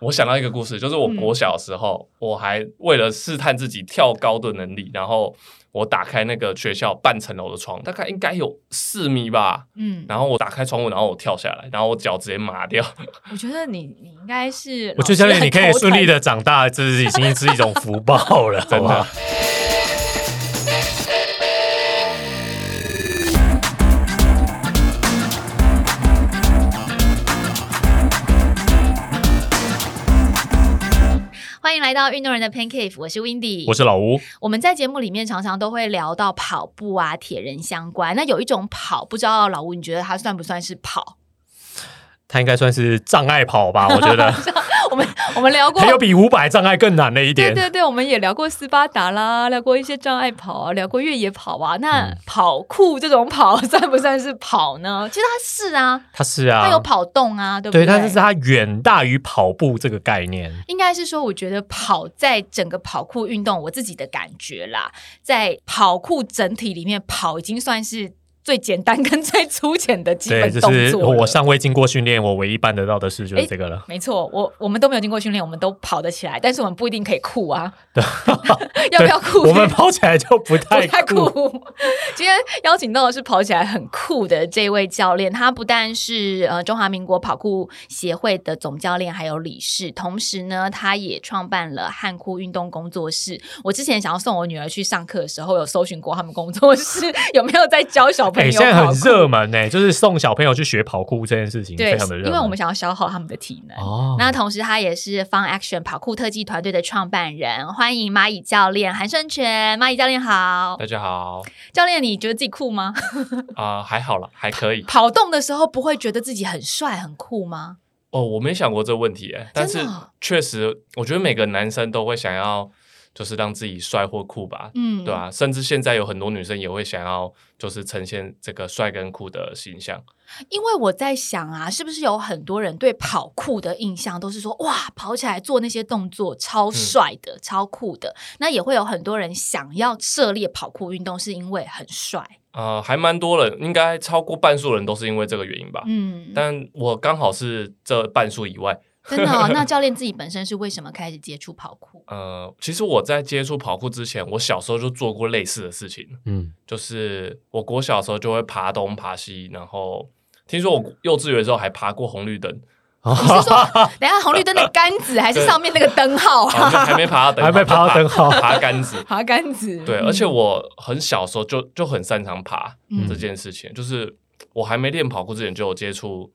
我想到一个故事，就是我嗯国小的时候，我还为了试探自己跳高的能力，然后我打开那个学校半层楼的窗，大概应该有四米吧。嗯，然后我打开窗户，然后我跳下来，然后我脚直接麻掉。我觉得你你应该是，我觉得教练你可以顺利的。的长大，这是已经是一种福报了，真的欢迎来到运动人的 Pancake，我是 Windy，我是老吴，我们在节目里面常常都会聊到跑步啊、铁人相关。那有一种跑，不知道老吴你觉得它算不算是跑？它应该算是障碍跑吧？我觉得 我们我们聊过还有比五百障碍更难的一点。对对对，我们也聊过斯巴达啦，聊过一些障碍跑啊，聊过越野跑啊。那嗯跑酷这种跑 算不算是跑呢？其实它是啊，它是啊，它有跑动啊，对不对，对？但是它远大于跑步这个概念。应该是说，我觉得跑在整个跑酷运动，我自己的感觉啦，在跑酷整体里面，跑已经算是最简单跟最粗浅的基，本动作了我尚未经过训练，我唯一办得到的事就是这个了。没错，我我们都没有经过训练，我们都跑得起来，但是我们不一定可以酷啊。要不要酷？我们跑起来就不不太。酷。今天邀请到的是跑起来很酷的这位教练，他不但是呃中华民国跑酷协会的总教练，还有理事，同时呢，他也创办了汉酷运动工作室。我之前想要送我女儿去上课的时候，有搜寻过他们工作室 有没有在教小朋哎、友现在。很热门呢、就是送小朋友去学跑酷这件事情对非常的热，因为我们想要消耗他们的体能。哦，那同时，他也是 Fun Action 跑酷特技团队的创办人。欢迎蚂蚁教练韩胜全，蚂蚁教练好。大家好，教练，你觉得自己酷吗？啊、还好啦，还可以。跑动的时候不会觉得自己很帅很酷吗？哦，我没想过这个问题哎，但是确实，我觉得每个男生都会想要，就是让自己帅或酷吧，嗯，对啊，甚至现在有很多女生也会想要，就是呈现这个帅跟酷的形象。因为我在想啊，是不是有很多人对跑酷的印象都是说，哇，跑起来做那些动作超帅的、超酷的。那也会有很多人想要涉猎跑酷运动，是因为很帅。呃，还蛮多人，应该超过半数人都是因为这个原因吧。嗯，但我刚好是这半数以外。真的、哦。那教练自己本身是为什么开始接触跑酷？呃，其实我在接触跑酷之前，我小时候就做过类似的事情，嗯，就是我国小的时候就会爬东爬西，然后听说我幼稚园的时候还爬过红绿灯，你是说，等下红绿灯的杆子还是上面那个灯号啊，就啊？还没爬到灯号，还没爬到灯号爬 爬杆子。爬杆子。对，嗯而且我很小时候就就很擅长爬嗯这件事情，就是我还没练跑酷之前就有接触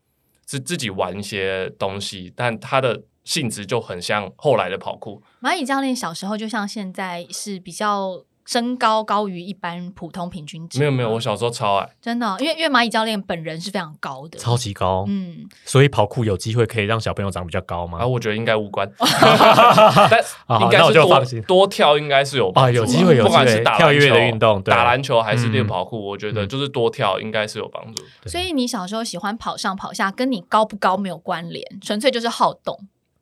是自己玩一些东西，但他的性质就很像后来的跑酷。蚂蚁教练小时候就像现在是比较身高高于一般普通平均值吗，没有没有，我小时候超矮，真的哦、因为因为蚂蚁教练本人是非常高的，超级高，嗯，所以跑酷有机会可以让小朋友长比较高吗？啊，我觉得应该无关，但应该是多就放心。多跳应该是有帮啊，有机会有不机会管是打跳跃的篮球运动，对。打篮球还是练嗯跑酷，我觉得就是多跳应该是有帮助。对所以你小时候喜欢跑上跑下，跟你高不高没有关联，纯粹就是好动。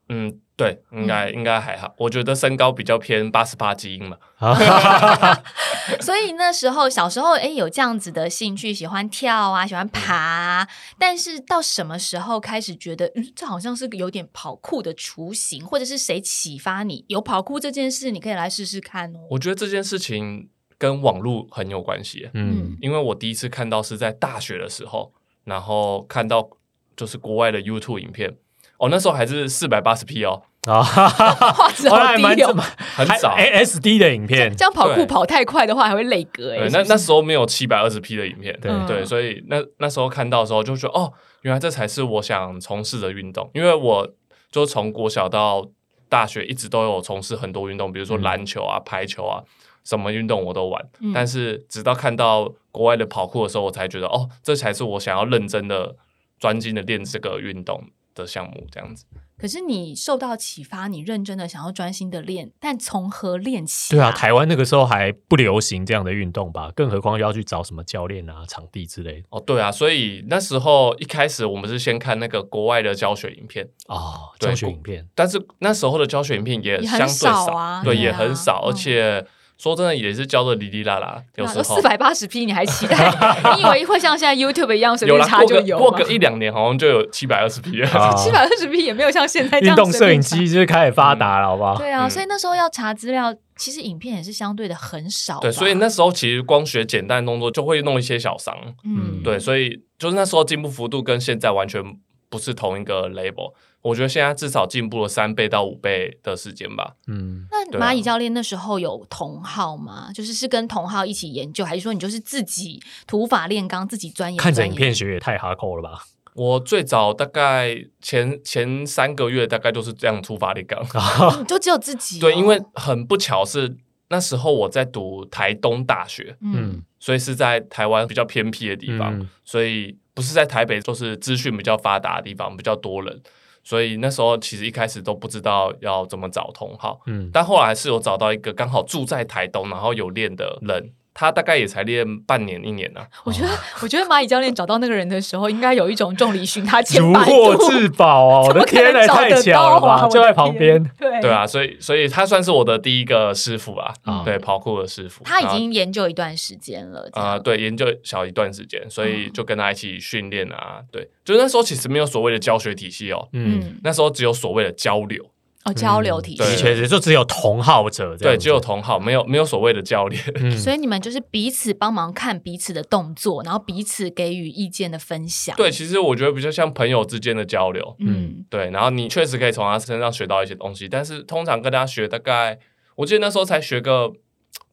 嗯，对，应该应该还好。我觉得身高比较偏八十八基因嘛。所以那时候小时候，哎，有这样子的兴趣，喜欢跳啊，喜欢爬啊、但是到什么时候开始觉得，嗯，这好像是个有点跑酷的雏形，或者是谁启发你有跑酷这件事，你可以来试试看哦。我觉得这件事情跟网络很有关系，嗯，因为我第一次看到是在大学的时候，然后看到就是国外的 YouTube 影片。哦，那时候还是四百八十 P 哦，啊，画质还蛮低哦，很少 ASD 的影片。这，样跑酷跑太快的话还会累格哎、那那时候没有七百二十 P 的影片，对。嗯。对，所以那那时候看到的时候就觉得，哦，原来这才是我想从事的运动，因为我就从国小到大学一直都有从事很多运动，比如说嗯。篮球啊、排球啊，什么运动我都玩。嗯。但是直到看到国外的跑酷的时候，我才觉得，哦，这才是我想要认真的、专精的练这个运动的项目，这样子。可是你受到启发，你认真的想要专心的练，但从何练起、对啊，台湾那个时候还不流行这样的运动吧，更何况要去找什么教练啊、场地之类的。哦，对啊，所以那时候一开始我们是先看那个国外的教学影片，哦，教学影片，但是那时候的教学影片也也很相对少啊对，也很少，嗯。而且说真的也是教的哩哩啦啦，有时候四百八十 P，你还期待？你以为会像现在 YouTube 一样随，便查就有吗？过个一两年好像就有七百二十 P 了。啊七百二十 P 也没有像现在这样运动摄影机就是开始发达了，好不好？对啊，嗯所以那时候要查资料，其实影片也是相对的很少吧。对，所以那时候其实光学简单的动作就会弄一些小伤。嗯，对，所以就是那时候进步幅度跟现在完全不是同一个 level。我觉得现在至少进步了三倍到五倍的时间吧。嗯，那蚂蚁教练那时候有同号吗？就是是跟同号一起研究，还是说你就是自己土法炼钢，自己钻研？看着影片学也太哈扣了吧？我最早大概前前三个月大概就是这样出发力杠。哦，就只有自己哦、对，因为很不巧是那时候我在读台东大学，嗯嗯，所以是在台湾比较偏僻的地方，嗯所以不是在台北，就是资讯比较发达的地方，比较多人。所以那时候其实一开始都不知道要怎么找同好，嗯，但后来是有找到一个刚好住在台东，然后有练的人，他大概也才练半年一年呢、啊。我觉得，我觉得蚂蚁教练找到那个人的时候，应该有一种众里寻他千 如百度。获至宝啊！我的怎么可能天呐，太找得巧了吧！到啊就在旁边。对对，啊，所以所以他算是我的第一个师傅啊，啊对跑酷的师傅。他已经研究一段时间了。啊、样对，研究小一段时间，所以嗯就跟他一起训练啊。对，就那时候其实没有所谓的教学体系哦，嗯，嗯，那时候只有所谓的交流，哦，交流体系。确实，就只有同好者对，只有同好，没有没有所谓的教练。嗯，所以你们就是彼此帮忙看彼此的动作，然后彼此给予意见的分享。对，，其实我觉得比较像朋友之间的交流。嗯，对，然后你确实可以从他身上学到一些东西，但是通常跟他学大概，我记得那时候才学个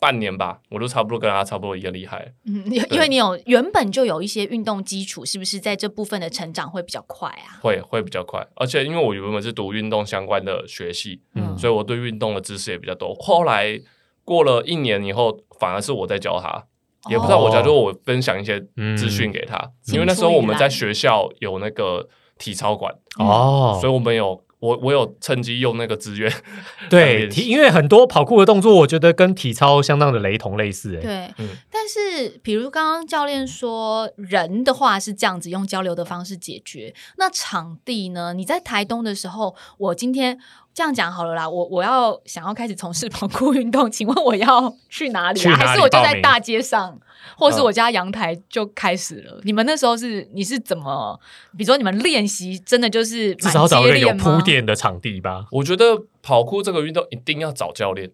半年吧，我都差不多跟他差不多一样厉害。嗯，因因为你有原本就有一些运动基础，是不是在这部分的成长会比较快啊？会会比较快，而且因为我原本是读运动相关的学系，嗯。所以我对运动的知识也比较多。后来过了一年以后，反而是我在教他，也不知道我教，哦就是我分享一些资讯给他，因为那时候我们在学校有那个体操馆，哦，所以我们有我我有趁机用那个资源，对，体因为很多跑酷的动作，我觉得跟体操相当的雷同类似，欸，对，嗯但是比如刚刚教练说，人的话是这样子用交流的方式解决。那场地呢？你在台东的时候，我今天这样讲好了啦，我我要想要开始从事跑酷运动，请问我要 去哪里啊？去哪里还是我就在大街上，或是嗯我家阳台就开始了？你们那时候是你是怎么？比如说你们练习真的就是至少找一个有铺垫的场地吧，我觉得跑酷这个运动一定要找教练。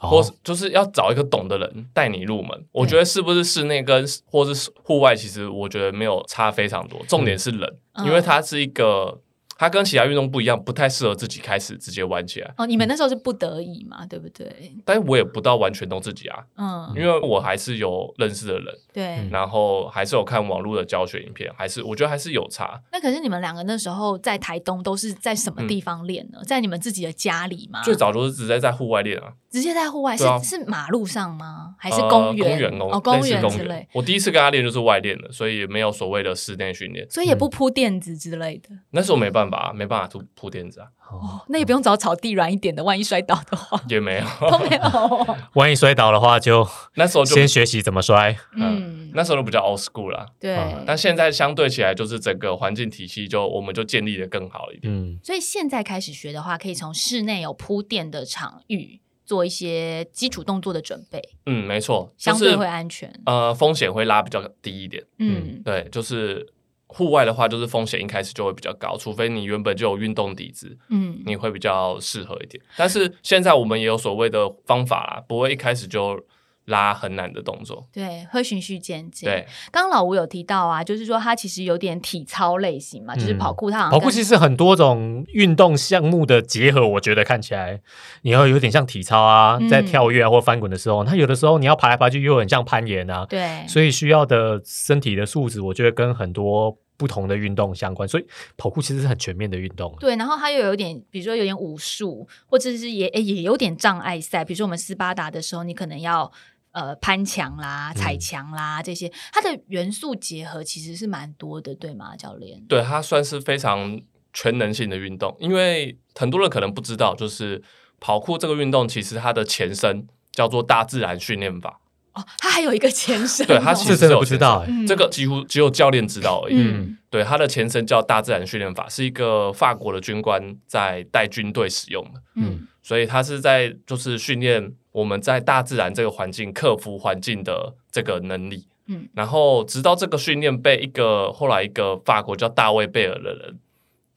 哦或是就是要找一个懂的人带你入门。我觉得是不是室内跟或是户外，其实我觉得没有差非常多。重点是人，嗯因为它是一个，它跟其他运动不一样，不太适合自己开始直接玩起来。哦，你们那时候是不得已嘛，对不对？但我也不到完全都自己啊，嗯，因为我还是有认识的人，对。然后还是有看网络的教学影片，还是我觉得还是有差。那可是你们两个那时候在台东都是在什么地方练呢？在你们自己的家里吗？最早都是直接在户外练啊，直接在户外，是是马路上吗？还是呃公园？公园哦，公园之类，。我第一次跟他练就是外练的，所以也没有所谓的室内训练。所以也不铺垫子之类的。那时候没办法、啊，没办法铺铺垫子啊，哦，那也不用找草地软一点的，万一摔倒的话也没有。都没有。万一摔倒的话，就 那时候就先学习怎么摔。嗯，那时候都比较 old school 啦，对。嗯但现在相对起来，就是整个环境体系就我们就建立的更好一点。嗯，所以现在开始学的话，可以从室内有铺垫的场域做一些基础动作的准备，嗯，没错，相对会安全。呃风险会拉比较低一点。嗯，对，就是户外的话，就是风险一开始就会比较高，除非你原本就有运动底子，嗯，你会比较适合一点。但是现在我们也有所谓的方法啦，不会一开始就拉很难的动作。对，会循序渐进。对，刚刚老吴有提到啊，就是说他其实有点体操类型嘛，就是嗯跑酷，他好跑酷其实很多种运动项目的结合，我觉得看起来你要有点像体操啊，嗯在跳跃啊或翻滚的时候，它有的时候你要爬来爬去，又很像攀岩啊，对，所以需要的身体的素质，我觉得跟很多不同的运动相关。所以跑酷其实是很全面的运动。对，然后他又有点，比如说有点武术，或者是也也有点障碍赛，比如说我们斯巴达的时候，你可能要呃攀墙啦、踩墙啦、这些，它的元素结合其实是蛮多的，对吗，教练？对，它算是非常全能性的运动，因为很多人可能不知道，就是跑酷这个运动其实它的前身叫做大自然训练法。哦，它还有一个前 身哦、对，它其实这真的是有不知道这个几乎只有教练知道而已。嗯对，它的前身叫大自然训练法，是一个法国的军官在带军队使用的。嗯所以它是在就是训练我们在大自然这个环境克服环境的这个能力。嗯，然后直到这个训练被一个后来一个法国叫大卫贝尔的人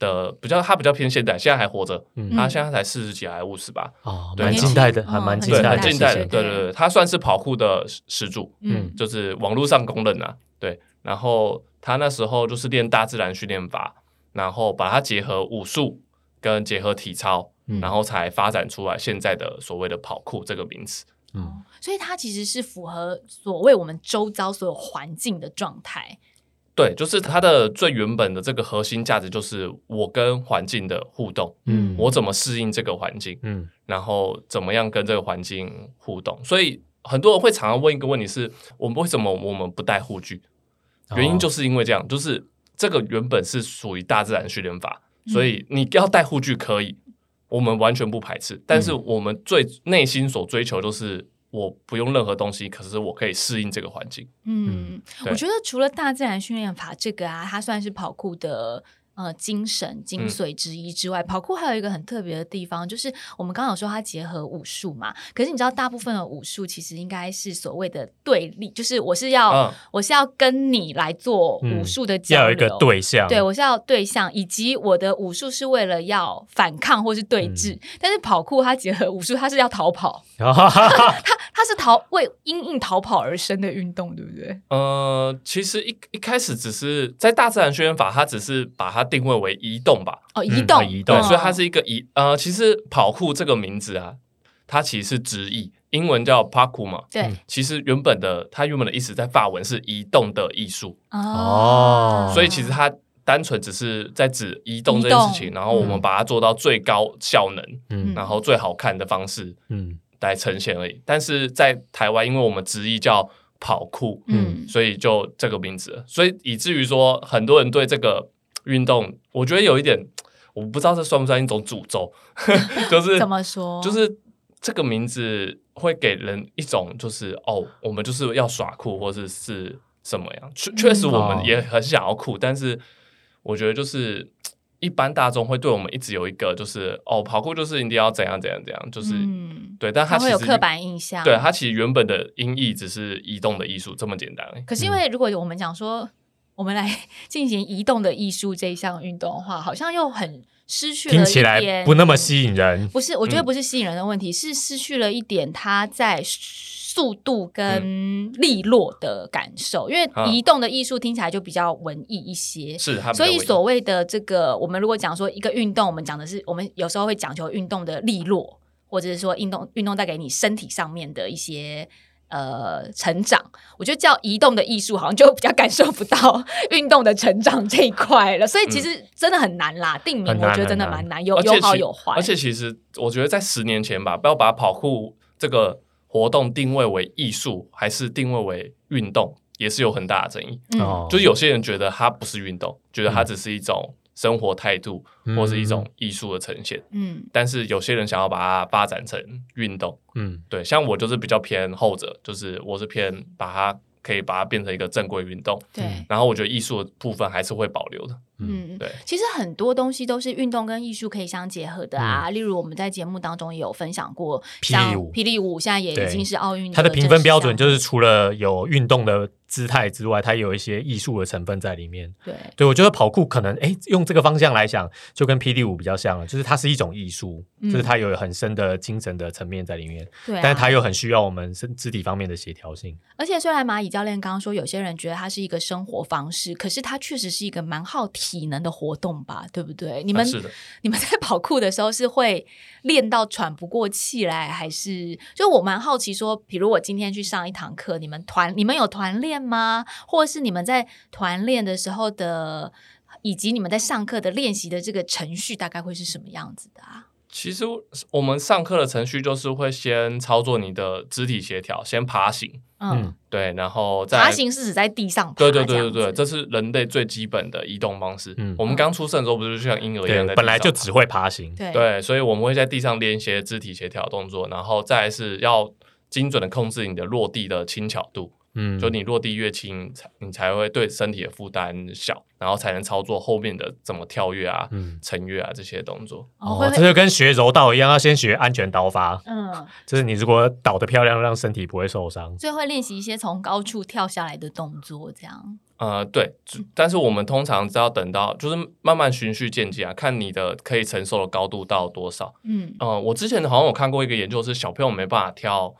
的比较，他比较偏现代，现在还活着，嗯。他现在才四十几还是五十吧，哦，蛮近代的，嗯还蛮近对，代的，近代的，对对对，他算是跑酷的始始祖，嗯。就是网络上公认啊，对。然后他那时候就是练大自然训练法，然后把它结合武术跟结合体操，嗯然后才发展出来现在的所谓的跑酷这个名词。嗯所以它其实是符合所谓我们周遭所有环境的状态。对，就是它的最原本的这个核心价值，就是我跟环境的互动，嗯我怎么适应这个环境，嗯然后怎么样跟这个环境互动。所以很多人会常常问一个问题是：我们为什么我们不带护具？哦原因就是因为这样，就是这个原本是属于大自然训练法，嗯所以你要带护具可以，我们完全不排斥。但是我们最内心所追求就是。我不用任何东西，可是我可以适应这个环境。嗯，我觉得除了大自然训练法这个啊，它算是跑酷的。呃，精神嗯精髓之一之外，跑酷还有一个很特别的地方，就是我们刚刚有说它结合武术嘛。可是你知道，大部分的武术其实应该是所谓的对立，就是我是要、嗯我是要跟你来做武术的交流，要有一个对象，对，我是要对象，以及我的武术是为了要反抗或是对峙。嗯但是跑酷它结合武术，它是要逃跑，哈哈哈哈它是逃为因应逃跑而生的运动，对不对？呃，其实一一开始只是在大自然训练法，它只是把它定位为移动吧，哦，嗯移动，对，移动。所以它是一个移呃，其实跑酷这个名字啊，它其实是直译，英文叫 parkour 嘛，对。嗯。其实原本的它原本的意思在法文是移动的艺术，哦。所以其实它单纯只是在指移动这件事情，然后我们把它做到最高效能，嗯。然后最好看的方式嗯。来呈现而已。但是在台湾，因为我们直译叫跑酷，嗯。所以就这个名字，所以以至于说很多人对这个运动，我觉得有一点，我不知道这算不算一种诅咒，就是 怎么说？就是这个名字会给人一种就是哦，我们就是要耍酷或者是什么样，确确实我哦们也很想要酷，但是我觉得就是。一般大众会对我们一直有一个就是哦，跑酷就是一定要怎样怎样怎样，就是、嗯，对，但它其实有刻板印象。对它其实原本的音译只是移动的艺术这么简单。可是因为如果我们讲说，我们来 进行移动的艺术这一项运动的话，好像又很失去了听起来不那么吸引人，不是，我觉得嗯不是吸引人的问题，是失去了一点它在速度跟利落的感受。因为啊移动的艺术听起来就比较文艺一些。是所以所谓的这个，我们如果讲说一个运动，我们讲的是我们有时候会讲求运动的利落，或者是说运动运动带给你身体上面的一些呃成长。我觉得叫移动的艺术，好像就比较感受不到 运动的成长这一块了。所以其实真的很难啦，定名我觉得真的蛮难，有有好有坏。而且其实我觉得在十年前吧，不要把跑酷这个活动定位为艺术，还是定位为运动，也是有很大的争议。嗯哦，就是有些人觉得它不是运动，觉得它只是一种生活态度，嗯或是一种艺术的呈现。嗯但是有些人想要把它发展成运动，嗯对，像我就是比较偏后者，就是我是偏把它可以把它变成一个正规运动，对。然后我觉得艺术的部分还是会保留的。嗯，对，其实很多东西都是运动跟艺术可以相结合的啊。例如我们在节目当中也有分享过，像霹雳舞霹雳舞现在也已经是奥运它的评分标准就是除了有运动的姿态之外，它也有一些艺术的成分在里面。对对我觉得跑酷可能哎，用这个方向来想，就跟霹雳舞比较像了，就是它是一种艺术，嗯就是它有很深的精神的层面在里面，对对啊，但是它又很需要我们身肢体方面的协调性。而且虽然蚂蚁教练刚刚说有些人觉得它是一个生活方式，可是它确实是一个蛮耗体能的活动吧，对不对？你们、啊是的，你们在跑酷的时候是会练到喘不过气来，还是就我蛮好奇说，比如我今天去上一堂课，你们团你们有团练吗？或者是你们在团练的时候的，以及你们在上课的练习的这个程序，大概会是什么样子的啊？其实我们上课的程序就是会先操作你的肢体协调，先爬行，嗯，嗯对，然后再爬行是指在地上爬，对对对对对，这是人类最基本的移动方式。嗯我们刚出生的时候不是就像婴儿一样在，本来就只会爬行。对对，所以我们会在地上练一些肢体协调动作，然后再是要精准的控制你的落地的轻巧度。嗯，就你落地越轻，才你才会对身体的负担小，然后才能操作后面的怎么跳跃啊、嗯沉跃啊这些动作。哦，这就跟学柔道一样，要先学安全倒法。嗯，就是你如果倒得漂亮，让身体不会受伤。所以会练习一些从高处跳下来的动作，这样。呃，对，但是我们通常只要等到就是慢慢循序渐进啊，看你的可以承受的高度到多少。嗯，呃，我之前好像有看过一个研究，是小朋友没办法跳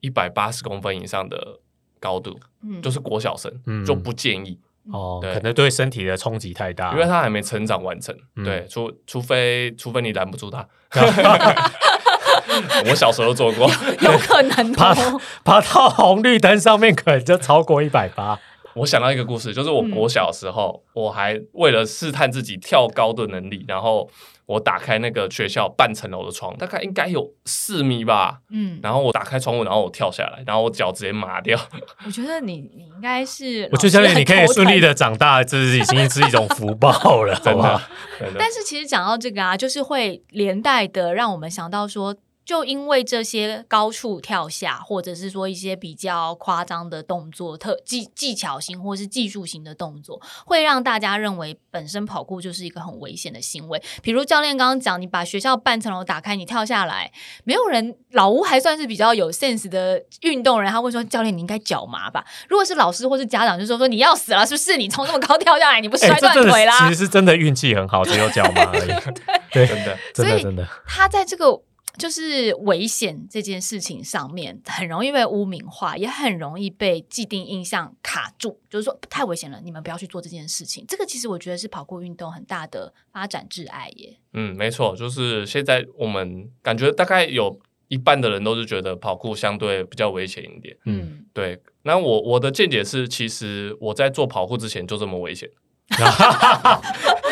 一百八十公分以上的高度，嗯就是国小生、嗯就不建议，哦，对可能对身体的冲击太大，因为他还没成长完成。嗯对，除除非除非你拦不住他。我小时候做过，有可能爬哦。爬到红绿灯上面，可能就超过一百八。我想到一个故事，就是我嗯国小的时候，我还为了试探自己跳高的能力，然后我打开那个学校半层楼的窗，大概应该有四米吧。嗯，然后我打开窗户，然后我跳下来，然后我脚直接麻掉。我觉得你你应该是，我觉得教练，你可以顺利的。长大，这是已经是一种福报了，真 好不好的？，真的。但是其实讲到这个啊，就是会连带的让我们想到说，就因为这些高处跳下，或者是说一些比较夸张的动作、特技技巧型或是技术型的动作，会让大家认为本身跑酷就是一个很危险的行为。比如教练刚刚讲，你把学校半层楼打开，你跳下来，没有人老吴还算是比较有 sense 的运动人，他会说教练你应该脚麻吧？如果是老师或是家长，就说说你要死了是不是？你从这么高跳下来，你不哎摔断腿啦？其实是真的运气很好，只有脚麻而已。对，真的，真的真的，他在这个就是危险这件事情上面，很容易被污名化，也很容易被既定印象卡住，就是说太危险了，你们不要去做这件事情。这个其实我觉得是跑酷运动很大的发展挚爱耶。嗯，没错，就是现在我们感觉大概有一半的人都是觉得跑酷相对比较危险一点。嗯，对，那我我的见解是，其实我在做跑酷之前就这么危险。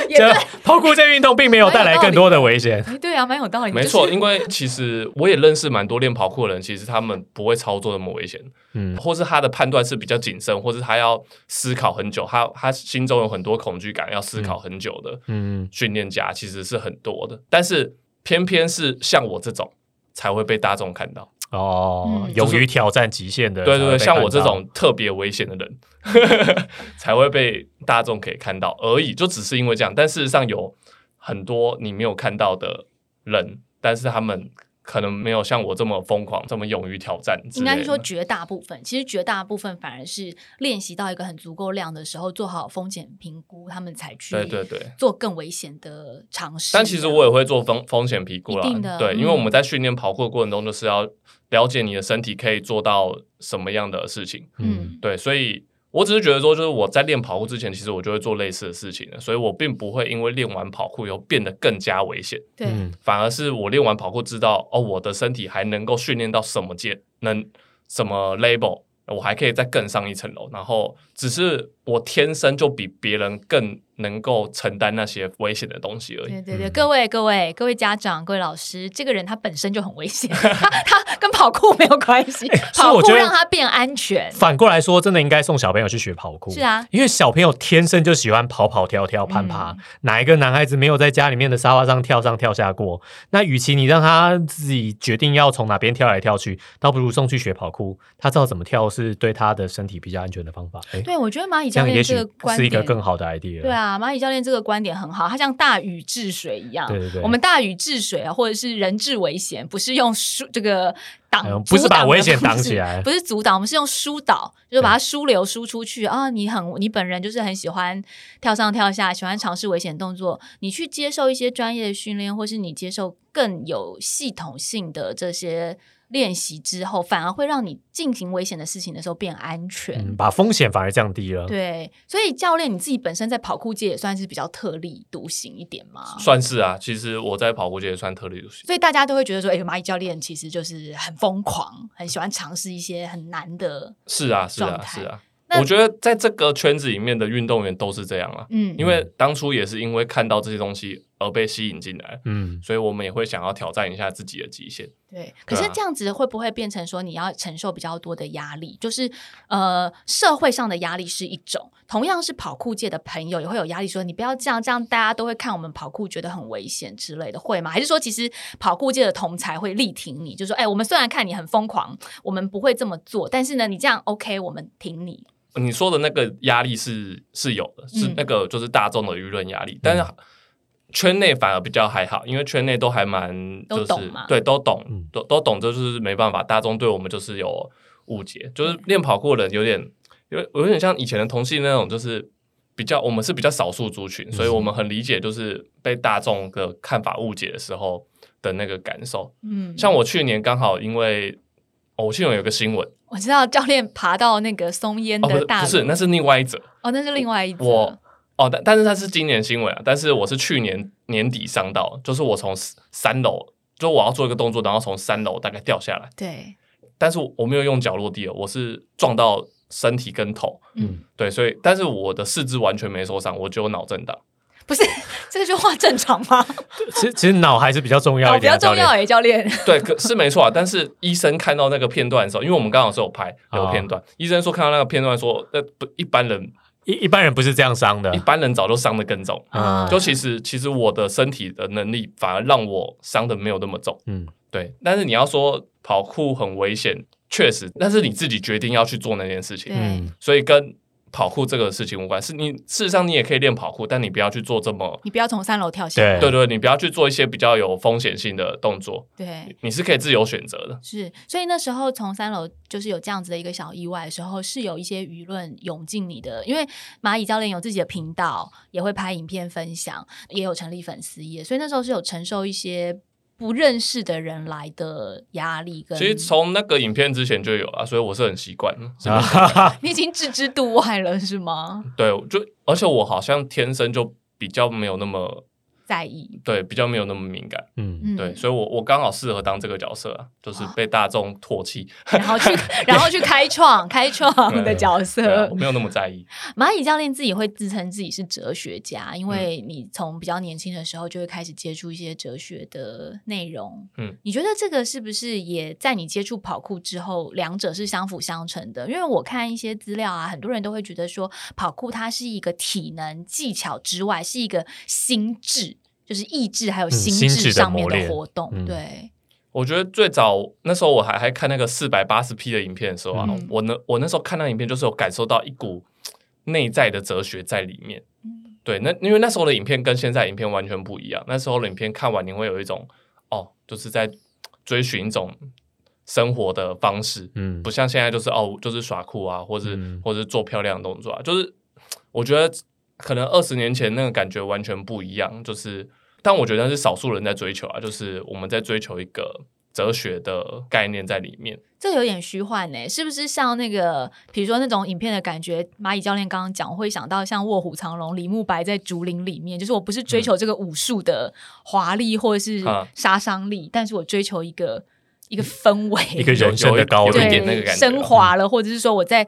也这跑酷这运动并没有带来更多的危险。哎，对啊，蛮有道理。没错，因为其实我也认识蛮多练跑酷的人，其实他们不会操作那么危险，嗯或是他的判断是比较谨慎，或是他要思考很久，他他心中有很多恐惧感，要思考很久的嗯，训练家其实是很多的，但是偏偏是像我这种才会被大众看到。哦嗯，勇于挑战极限的，对对对，才会被像我这种特别危险的人，才会被大众可以看到而已，就只是因为这样。但事实上有很多你没有看到的人，但是他们可能没有像我这么疯狂，这么勇于挑战之应类的。该是说绝大部分，其实绝大部分反而是练习到一个很足够量的时候，做好风险评估，他们才去对对对。做更危险的尝试。但其实我也会做风风险评估啦一定的，对，嗯因为我们在训练跑酷的过程中，就是要了解你的身体可以做到什么样的事情。嗯。对，所以我只是觉得说，就是我在练跑酷之前，其实我就会做类似的事情的，所以我并不会因为练完跑酷以后变得更加危险，对。嗯。反而是我练完跑酷知道，哦，我的身体还能够训练到什么阶，能什么 label 我还可以再更上一层楼，然后只是我天生就比别人更能够承担那些危险的东西而已。对对对，嗯各位各位各位家长、各位老师，这个人他本身就很危险，他他跟跑酷没有关系，所以跑酷让他变安全。反过来说，真的应该送小朋友去学跑酷。是啊，因为小朋友天生就喜欢跑跑跳跳、攀爬，嗯哪一个男孩子没有在家里面的沙发上跳上跳下过？那与其你让他自己决定要从哪边跳来跳去，倒不如送去学跑酷，他知道怎么跳是对他的身体比较安全的方法。哎，对我觉得蚂蚁教这样也许练是一个点。更好的 idea。对，啊，蚂蚁教练这个观点很好，它像大禹治水一样。对对对我们大禹治水啊，或者是人治危险，不是用疏这个挡嗯，不是把危险挡起来不是阻挡，我们是用疏导，就是把它疏流输出去啊。你很，你本人就是很喜欢跳上跳下，喜欢尝试危险动作，你去接受一些专业的训练，或是你接受更有系统性的这些练习之后，反而会让你进行危险的事情的时候变安全。嗯，把风险反而降低了。对，所以教练你自己本身在跑酷界也算是比较特立独行一点嘛。算是啊，其实我在跑酷界也算特立独行。所以大家都会觉得说，哎、蚂蚁教练其实就是很疯狂，很喜欢尝试一些很难的，是啊，是啊，是啊。我觉得在这个圈子里面的运动员都是这样啊，嗯，因为当初也是因为看到这些东西而被吸引进来，嗯，所以我们也会想要挑战一下自己的极限。对，可是这样子会不会变成说你要承受比较多的压力？就是呃，社会上的压力是一种，同样是跑酷界的朋友也会有压力，说你不要这样，这样大家都会看我们跑酷觉得很危险之类的，会吗？还是说其实跑酷界的同才会力挺你，就说哎，我们虽然看你很疯狂，我们不会这么做，但是呢，你这样 OK，我们挺你。你说的那个压力是是有的，是嗯那个就是大众的舆论压力，但是圈内反而比较还好，因为圈内都还蛮就是都懂嘛。对，都懂，嗯。都都懂，就是没办法，大众对我们就是有误解，就是练跑酷的人有点有有点像以前的同性那种，就是比较我们是比较少数族群，所以我们很理解就是被大众的看法误解的时候的那个感受。嗯，像我去年刚好因为。哦我去年有个新闻。我知道教练爬到那个松烟哦，不是的大楼。不是，那是另外一则。哦，那是另外一则。我哦，但但是它是今年新闻啊，但是我是去年年底伤到，就是我从三楼，就我要做一个动作，然后从三楼大概掉下来，对，但是我没有用脚落地哦，我是撞到身体跟头，嗯，对，所以但是我的四肢完全没受伤，我只有脑震荡，不是 这个句话正常吗？其实其实脑还是比较重要哦，一点啊，比较重要诶，教练。对，可是没错啊，但是医生看到那个片段的时候，因为我们刚好是有拍有片段，医生说看到那个片段说，那不一般人一一般人不是这样伤的。一，般人早就伤的更重。嗯就其实，其实我的身体的能力反而让我伤的没有那么重。嗯。对，但是你要说跑酷很危险，确实，但是你自己决定要去做那件事情，嗯。所以跟跑酷这个事情无关。是你事实上你也可以练跑酷，但你不要去做这么，你不要从三楼跳下来。对对对，你不要去做一些比较有风险性的动作，对，你是可以自由选择的。是，所以那时候从三楼就是有这样子的一个小意外的时候，是有一些舆论涌进你的，因为蚂蚁教练有自己的频道，也会拍影片分享，也有成立粉丝页，所以那时候是有承受一些不认识的人来的压力跟。其实从那个影片之前就有啊，所以我是很习惯。你已经置之度外了，是吗？对，就而且我好像天生就比较没有那么在意，对，比较没有那么敏感。嗯嗯，对，所以我我刚好适合当这个角色啊，就是被大众唾弃。然后去，然后去开创开创的角色。啊，我没有那么在意。蚂蚁教练自己会自称自己是哲学家，嗯因为你从比较年轻的时候就会开始接触一些哲学的内容。嗯，你觉得这个是不是也在你接触跑酷之后，两者是相辅相成的？因为我看一些资料啊，很多人都会觉得说，跑酷它是一个体能技巧之外，是一个心智，就是意志还有心心智上面的活动。嗯对，我觉得最早那时候我还还看那个四百八十 P 的影片的时候啊，嗯我那我那时候看那影片，就是有感受到一股内在的哲学在里面。嗯对，那因为那时候的影片跟现在影片完全不一样。那时候的影片看完，你会有一种哦，就是在追寻一种生活的方式，嗯不像现在就是哦，就是耍酷啊，或是、嗯或是做漂亮的动作啊，就是我觉得可能二十年前那个感觉完全不一样。就是，但我觉得是少数人在追求啊，就是我们在追求一个哲学的概念在里面。这有点虚幻呢，是不是像那个，比如说那种影片的感觉？蚂蚁教练刚刚讲，会想到像《卧虎藏龙》李慕白在竹林里面，就是我不是追求这个武术的华丽或者是啊杀伤力，但是我追求一个一个氛围，一个人生的高有一点那个感觉啊升华了，或者是说我在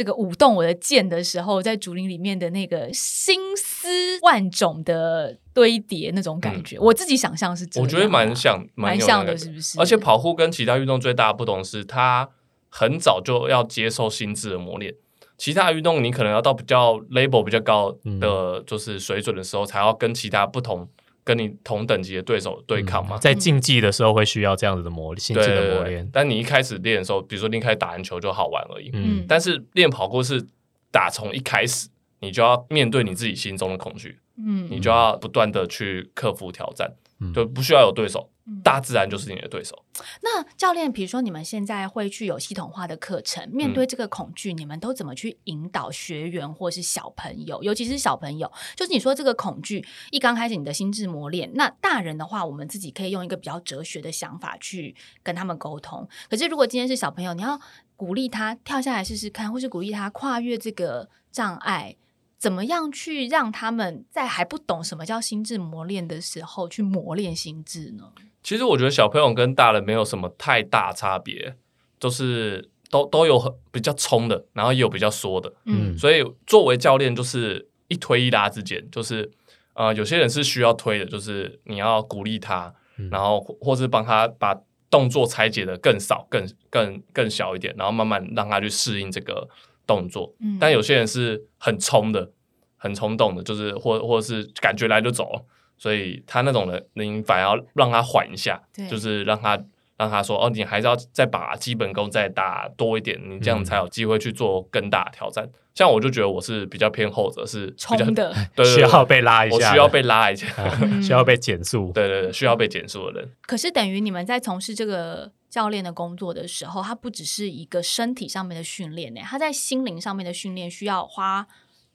这个舞动我的剑的时候，在竹林里面的那个心思万种的堆叠那种感觉，我自己想象是这样啊，嗯我觉得蛮像，有蛮像的，是不是？而且跑酷跟其他运动最大的不同是，它很早就要接受心智的磨练。其他运动你可能要到比较 label 比较高的就是水准的时候，才要跟其他不同跟你同等级的对手对抗嘛。在竞技的时候会需要这样子的磨心智对对。对的磨练。但你一开始练的时候，比如说你一开始打篮球就好玩而已，嗯。但是练跑酷是打从一开始，你就要面对你自己心中的恐惧，嗯。你就要不断的去克服挑战，嗯。就不需要有对手。嗯，大自然就是你的对手。那教练，比如说你们现在会去有系统化的课程，面嗯对这个恐惧，你们都怎么去引导学员或是小朋友？尤其是小朋友，就是你说这个恐惧一刚开始你的心智磨练，那大人的话，我们自己可以用一个比较哲学的想法去跟他们沟通。可是如果今天是小朋友，你要鼓励他跳下来试试看，或是鼓励他跨越这个障碍。怎么样去让他们在还不懂什么叫心智磨练的时候去磨练心智呢？其实我觉得小朋友跟大人没有什么太大差别，就是都都有很比较冲的，然后也有比较缩的。嗯嗯所以作为教练，就是一推一拉之间，就是呃，有些人是需要推的，就是你要鼓励他，嗯然后或或是帮他把动作拆解的更少、更更更小一点，然后慢慢让他去适应这个动作。嗯但有些人是很冲的，很冲动的，就是或或者是感觉来就走，所以他那种人，你反而要让他缓一下对，就是让他让他说哦，你还是要再把基本功再打多一点，你这样嗯才有机会去做更大的挑战。像我就觉得我是比较偏后者，是比较冲的，对对对需要被拉一下，我需要被拉一下，嗯 需要被减速。对对对，需要被减速的人。可是等于你们在从事这个教练的工作的时候，他不只是一个身体上面的训练呢，他在心灵上面的训练需要花。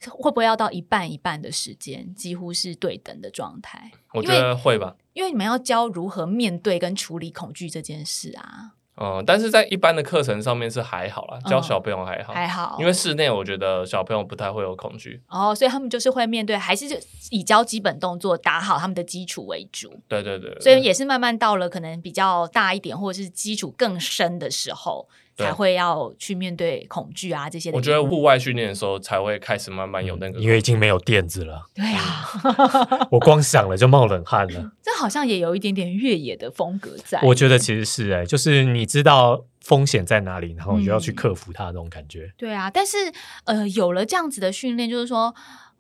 会不会要到一半一半的时间，几乎是对等的状态？我觉得会吧，因为你们要教如何面对跟处理恐惧这件事啊，嗯，但是在一般的课程上面是还好啦，教嗯小朋友还好，还好，因为室内我觉得小朋友不太会有恐惧。哦，所以他们就是会面对，还是就以教基本动作打好他们的基础为主，对对对，对。所以也是慢慢到了可能比较大一点，或者是基础更深的时候，对才会要去面对恐惧啊这些的。我觉得户外训练的时候才会开始慢慢有那个，因为已经没有垫子了，对啊，我光想了就冒冷汗了。这好像也有一点点越野的风格在。我觉得其实是哎、就是你知道风险在哪里，然后你就要去嗯克服它那种感觉。对啊，但是呃，有了这样子的训练，就是说。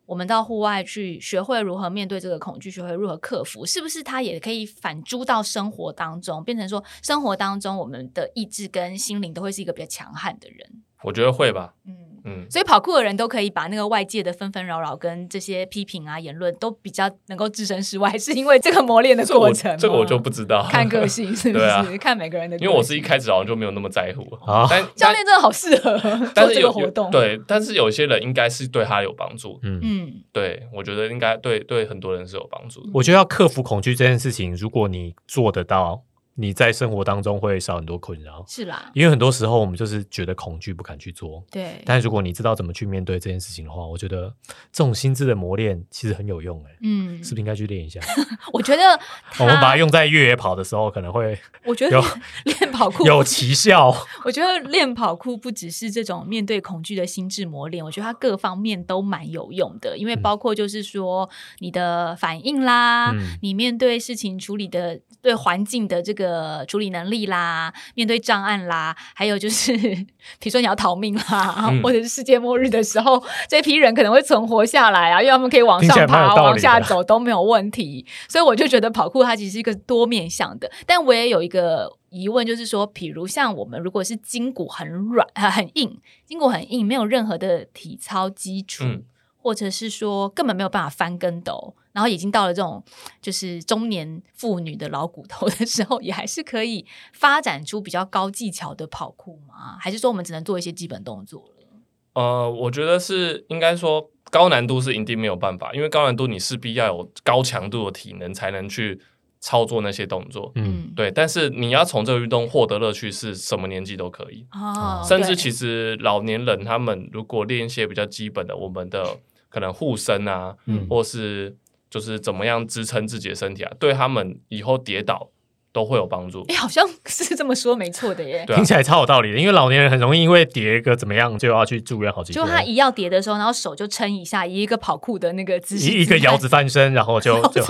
我们到户外去学会如何面对这个恐惧，学会如何克服，是不是它也可以反诸到生活当中，变成说生活当中我们的意志跟心灵都会是一个比较强悍的人？我觉得会吧，嗯，嗯，所以跑酷的人都可以把那个外界的纷纷扰扰跟这些批评啊、言论都比较能够置身事外，是因为这个磨练的 过程吗？这个我就不知道，看个性是不是？啊。看每个人的个，因为我是一开始好像就没有那么在乎，啊。但教练真的好适合做这但是有个活动，，对，但是有些人应该是对他有帮助，嗯，嗯，对我觉得应该对对很多人是有帮助的。我觉得要克服恐惧这件事情，如果你做得到，你在生活当中会少很多困扰。是啦，因为很多时候我们就是觉得恐惧不敢去做，对，但如果你知道怎么去面对这件事情的话，我觉得这种心智的磨练其实很有用哎、嗯是，不是应该去练一下？我觉得 我们把它，用在越野跑的时候，可能会我觉得有练练跑酷有奇效。我觉得练跑酷不只是这种面对恐惧的心智磨练，我觉得它各方面都蛮有用的，因为包括就是说你的反应啦，嗯你面对事情处理的对环境的这个处理能力啦，面对障碍啦，还有就是比如说你要逃命啦，嗯或者是世界末日的时候，这批人可能会存活下来啊，因为他们可以往上爬、往下走都没有问题，所以我就觉得跑酷它其实是一个多面向的，但我也有一个疑问，就是说，比如像我们如果是筋骨很软、呃很硬，筋骨很硬，没有任何的体操基础，嗯或者是说根本没有办法翻跟斗，然后已经到了这种就是中年妇女的老骨头的时候，也还是可以发展出比较高技巧的跑酷吗？还是说我们只能做一些基本动作了？呃，我觉得是应该说高难度是一定没有办法，因为高难度你势必要有高强度的体能才能去操作那些动作。嗯，对，但是你要从这个运动获得乐趣，是什么年纪都可以。哦，甚至其实老年人他们如果练一些比较基本的，我们的可能护身啊，嗯。或是就是怎么样支撑自己的身体啊，对他们以后跌倒都会有帮助。哎，好像是这么说，没错的耶。对啊听起来超有道理的，因为老年人很容易因为跌一个怎么样就要去住院好几天，就他一要跌的时候，然后手就撑一下，以一个跑酷的那个姿势，一一个摇子翻身，然后就就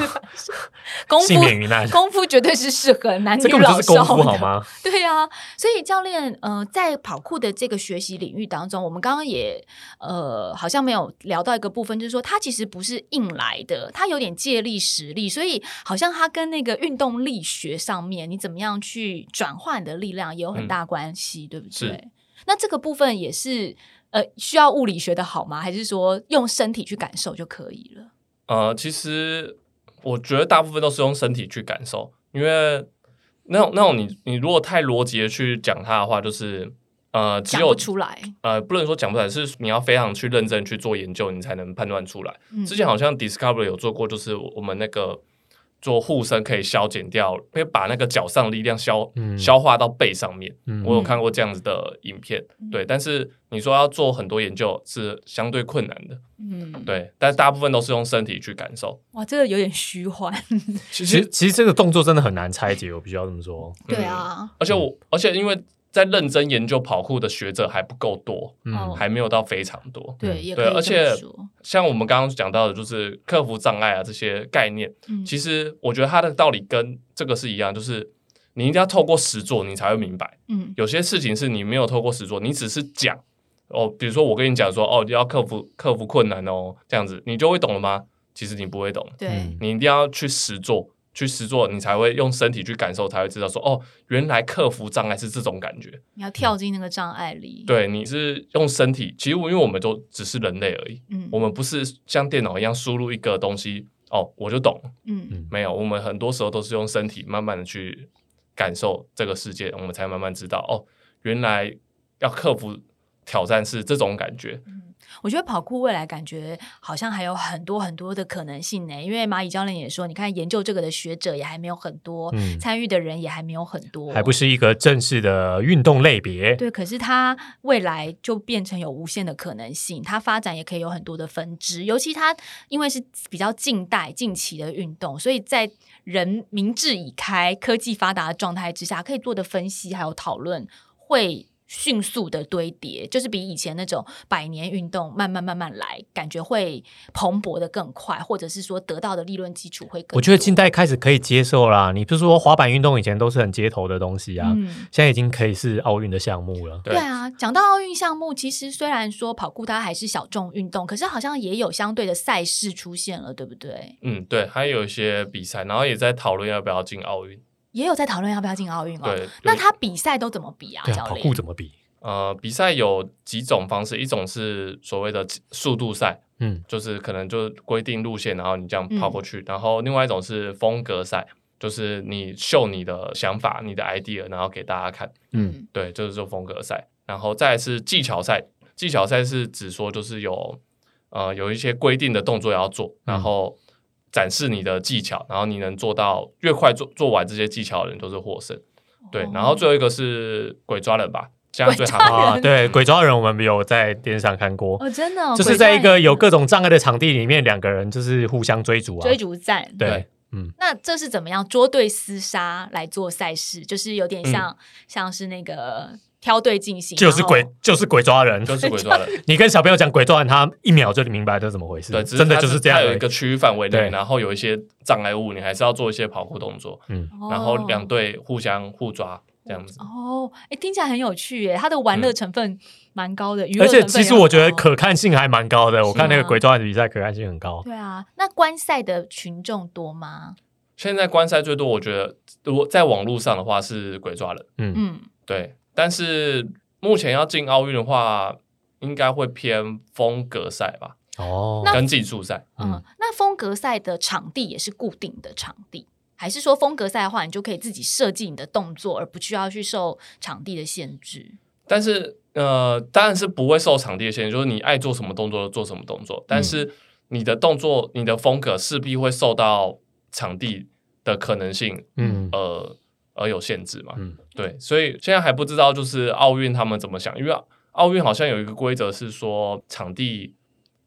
功夫幸免于难。功夫绝对是适合男女这根本就是老少的功夫好？吗？对呀、所以教练，呃，在跑酷的这个学习领域当中，我们刚刚也呃好像没有聊到一个部分，就是说他其实不是硬来的，他有点借力使力，所以好像他跟那个运动力学上面，你怎么样去转化你的力量也有很大关系，对不对？那这个部分也是呃需要物理学的好吗？还是说用身体去感受就可以了？呃，其实我觉得大部分都是用身体去感受，因为那种那种你你如果太逻辑的去讲它的话，就是呃只讲有不出来。呃不能说讲不出来，是你要非常去认真去做研究，你才能判断出来。嗯之前好像 Discovery 有做过，就是我们那个做护身可以消减掉，可以把那个脚上的力量消、嗯消化到背上面。嗯我有看过这样子的影片，对。但是你说要做很多研究是相对困难的，嗯，对。但大部分都是用身体去感受。哇，这个有点虚幻。其其实其实这个动作真的很难拆解，我必须要这么说。对啊，而且我，而且因为在认真研究跑酷的学者还不够多，哦。嗯，还没有到非常多。对，对而且像我们刚刚讲到的，就是克服障碍啊这些概念，嗯。其实我觉得它的道理跟这个是一样，就是你一定要透过实做，你才会明白。嗯。有些事情是你没有透过实做，你只是讲哦，比如说我跟你讲说哦，要克服克服困难哦，这样子你就会懂了吗？其实你不会懂，对。嗯。你一定要去实做，去实做，你才会用身体去感受，才会知道说哦，原来克服障碍是这种感觉。你要跳进那个障碍里，对，你是用身体，其实因为我们都只是人类而已，嗯我们不是像电脑一样输入一个东西哦，我就懂了。嗯没有，我们很多时候都是用身体慢慢的去感受这个世界，我们才慢慢知道哦，原来要克服挑战是这种感觉。我觉得跑酷未来感觉好像还有很多很多的可能性呢，因为蚂蚁教练也说，你看研究这个的学者也还没有很多，嗯参与的人也还没有很多，还不是一个正式的运动类别。对，可是它未来就变成有无限的可能性，它发展也可以有很多的分支。尤其它因为是比较近代、近期的运动，所以在人民智已开、科技发达的状态之下，可以做的分析还有讨论会。迅速的堆叠，就是比以前那种百年运动慢慢慢慢来，感觉会蓬勃的更快，或者是说得到的利润基础会更。我觉得近代开始可以接受啦。你不是说滑板运动以前都是很街头的东西啊，嗯，现在已经可以是奥运的项目了。对对啊，讲到奥运项目，其实虽然说跑酷它还是小众运动，可是好像也有相对的赛事出现了，对不对？嗯，对，还有一些比赛，然后也在讨论要不要进奥运。也有在讨论要不要进奥运哦。对，对那他比赛都怎么比啊？对啊，跑酷怎么比？呃，比赛有几种方式，一种是所谓的速度赛，嗯就是可能就规定路线，然后你这样跑过嗯去。然后另外一种是风格赛，就是你秀你的想法、你的 idea，然后给大家看。嗯对，就是做风格赛。然后再来是技巧赛，技巧赛是指说就是有呃有一些规定的动作要做，然后展示你的技巧，然后你能做到越快做做完这些技巧的人都是获胜。对哦，然后最后一个是鬼抓人吧，现在最鬼抓行的。啊，对，鬼抓人我们有在电视上看过，哦，真的哦、就是在一个有各种障碍的场地里面，两个人就是互相追逐啊。追逐战。对对，嗯，那这是怎么样捉对厮杀来做赛事？就是有点像、像是那个挑队进行，就是鬼，就是鬼抓人。就是鬼抓人，你跟小朋友讲鬼抓人，他一秒就明白这怎么回事。对，真的就是这样有一个区域范围内，然后有一些障碍物，你还是要做一些跑酷动作，嗯，然后哦两队互相互抓这样子。哦，哎，听起来很有趣耶！它的玩乐成分蛮高的，而且其实我觉得可看性还蛮高的。我看那个鬼抓人的比赛，可看性很高。对啊。那观赛的群众多吗？现在观赛最多，我觉得如果在网络上的话是鬼抓人，嗯，嗯，对，但是目前要进奥运的话，应该会偏风格赛吧，哦，跟技术赛。嗯，嗯。那风格赛的场地也是固定的场地，还是说风格赛的话，你就可以自己设计你的动作，而不需要去受场地的限制？但是呃，当然是不会受场地的限制，就是你爱做什么动作就做什么动作，但是你的动作、你的风格势必会受到场地的可能性嗯。呃而有限制嘛。嗯对，所以现在还不知道就是奥运他们怎么想，因为奥运好像有一个规则是说场地